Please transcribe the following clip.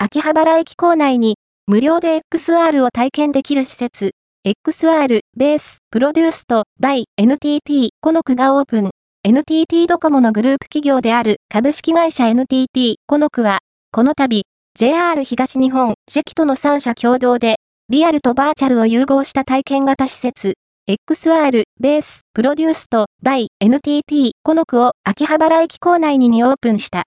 秋葉原駅構内に、無料で XR を体験できる施設、XR ベースプロデュースと by NTT コノクがオープン。NTT ドコモのグループ企業である株式会社 NTT コノクは、この度、JR 東日本、ジェキとの3社共同で、リアルとバーチャルを融合した体験型施設、XR ベースプロデュースと by NTT コノクを秋葉原駅構内ににオープンした。